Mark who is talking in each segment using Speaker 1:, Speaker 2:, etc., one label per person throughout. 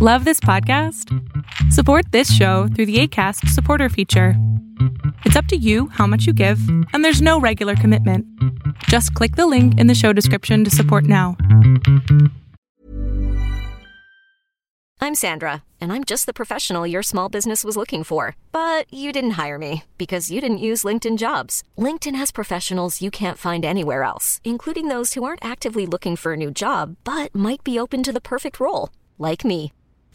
Speaker 1: Love this podcast? Support this show through the ACAST supporter feature. It's up to you how much you give, and there's no regular commitment. Just click the link in the show description to support now.
Speaker 2: I'm Sandra, and I'm just the professional your small business was looking for. But you didn't hire me because you didn't use LinkedIn jobs. LinkedIn has professionals you can't find anywhere else, including those who aren't actively looking for a new job but might be open to the perfect role, like me.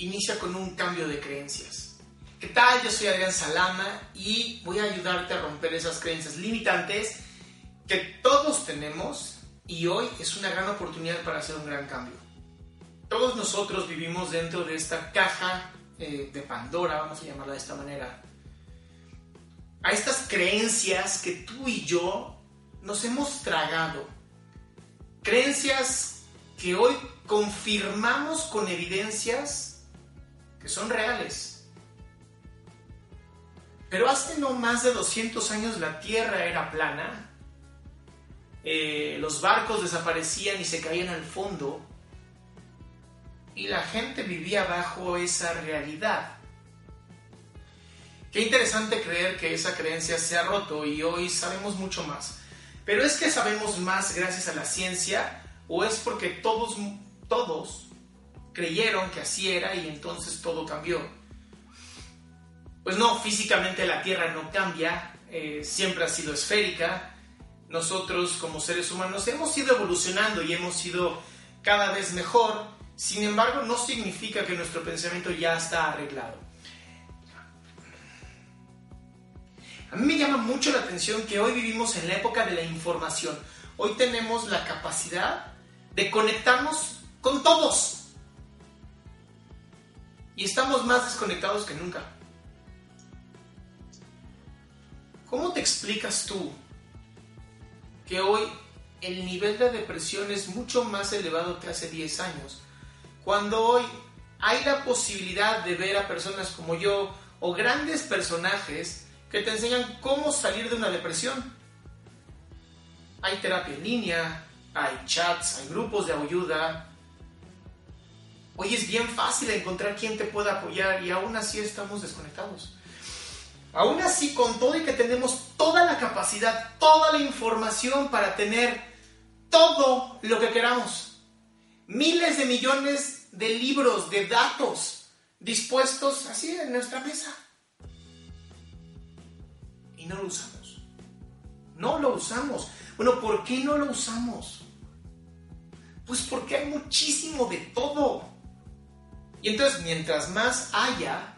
Speaker 3: inicia con un cambio de creencias. ¿Qué tal? Yo soy Adrián Salama y voy a ayudarte a romper esas creencias limitantes que todos tenemos y hoy es una gran oportunidad para hacer un gran cambio. Todos nosotros vivimos dentro de esta caja eh, de Pandora, vamos a llamarla de esta manera. A estas creencias que tú y yo nos hemos tragado. Creencias que hoy confirmamos con evidencias que son reales. Pero hace no más de 200 años la Tierra era plana, eh, los barcos desaparecían y se caían al fondo, y la gente vivía bajo esa realidad. Qué interesante creer que esa creencia se ha roto y hoy sabemos mucho más. Pero es que sabemos más gracias a la ciencia o es porque todos, todos creyeron que así era y entonces todo cambió. Pues no, físicamente la Tierra no cambia, eh, siempre ha sido esférica. Nosotros como seres humanos hemos ido evolucionando y hemos sido cada vez mejor. Sin embargo, no significa que nuestro pensamiento ya está arreglado. A mí me llama mucho la atención que hoy vivimos en la época de la información. Hoy tenemos la capacidad de conectarnos con todos. Y estamos más desconectados que nunca. ¿Cómo te explicas tú que hoy el nivel de depresión es mucho más elevado que hace 10 años? Cuando hoy hay la posibilidad de ver a personas como yo o grandes personajes que te enseñan cómo salir de una depresión. Hay terapia en línea, hay chats, hay grupos de ayuda. Hoy es bien fácil encontrar quien te pueda apoyar y aún así estamos desconectados. Aún así, con todo y que tenemos toda la capacidad, toda la información para tener todo lo que queramos. Miles de millones de libros, de datos dispuestos así en nuestra mesa. Y no lo usamos. No lo usamos. Bueno, ¿por qué no lo usamos? Pues porque hay muchísimo de todo. Y entonces, mientras más haya,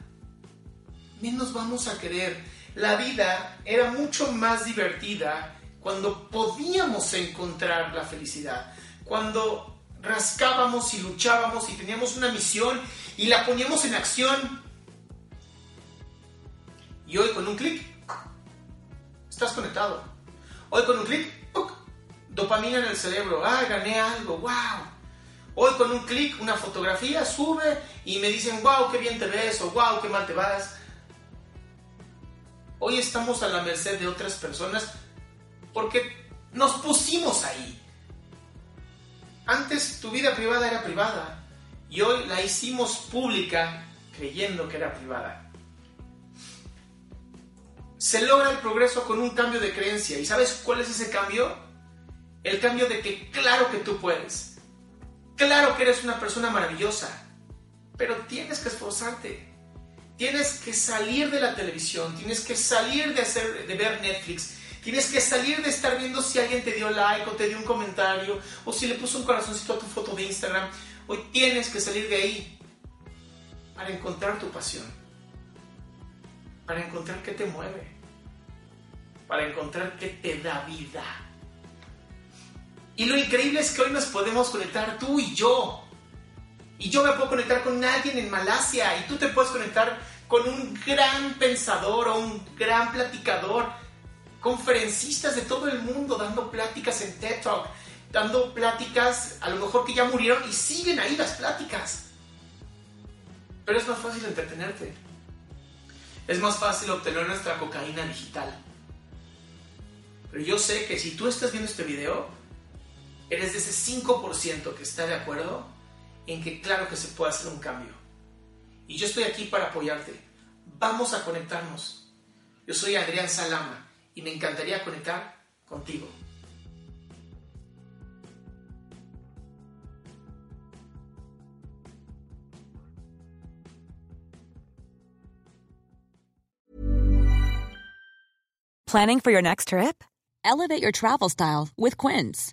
Speaker 3: menos vamos a querer. La vida era mucho más divertida cuando podíamos encontrar la felicidad. Cuando rascábamos y luchábamos y teníamos una misión y la poníamos en acción. Y hoy con un clic, estás conectado. Hoy con un clic, dopamina en el cerebro. Ah, gané algo, wow. Hoy con un clic, una fotografía sube y me dicen, wow, qué bien te ves o wow, qué mal te vas. Hoy estamos a la merced de otras personas porque nos pusimos ahí. Antes tu vida privada era privada y hoy la hicimos pública creyendo que era privada. Se logra el progreso con un cambio de creencia. ¿Y sabes cuál es ese cambio? El cambio de que claro que tú puedes. Claro que eres una persona maravillosa. Pero tienes que esforzarte. Tienes que salir de la televisión. Tienes que salir de, hacer, de ver Netflix. Tienes que salir de estar viendo si alguien te dio like o te dio un comentario o si le puso un corazoncito a tu foto de Instagram. Hoy tienes que salir de ahí para encontrar tu pasión, para encontrar qué te mueve, para encontrar qué te da vida. Y lo increíble es que hoy nos podemos conectar tú y yo. Y yo me puedo conectar con alguien en Malasia y tú te puedes conectar con un gran pensador o un gran platicador, conferencistas de todo el mundo dando pláticas en TED Talk, dando pláticas a lo mejor que ya murieron y siguen ahí las pláticas. Pero es más fácil entretenerte. Es más fácil obtener nuestra cocaína digital. Pero yo sé que si tú estás viendo este video, eres de ese 5% que está de acuerdo en que claro que se puede hacer un cambio. Y yo estoy aquí para apoyarte. Vamos a conectarnos. Yo soy Adrián Salama y me encantaría conectar contigo.
Speaker 4: Planning for your next trip? Elevate your travel style with Quince.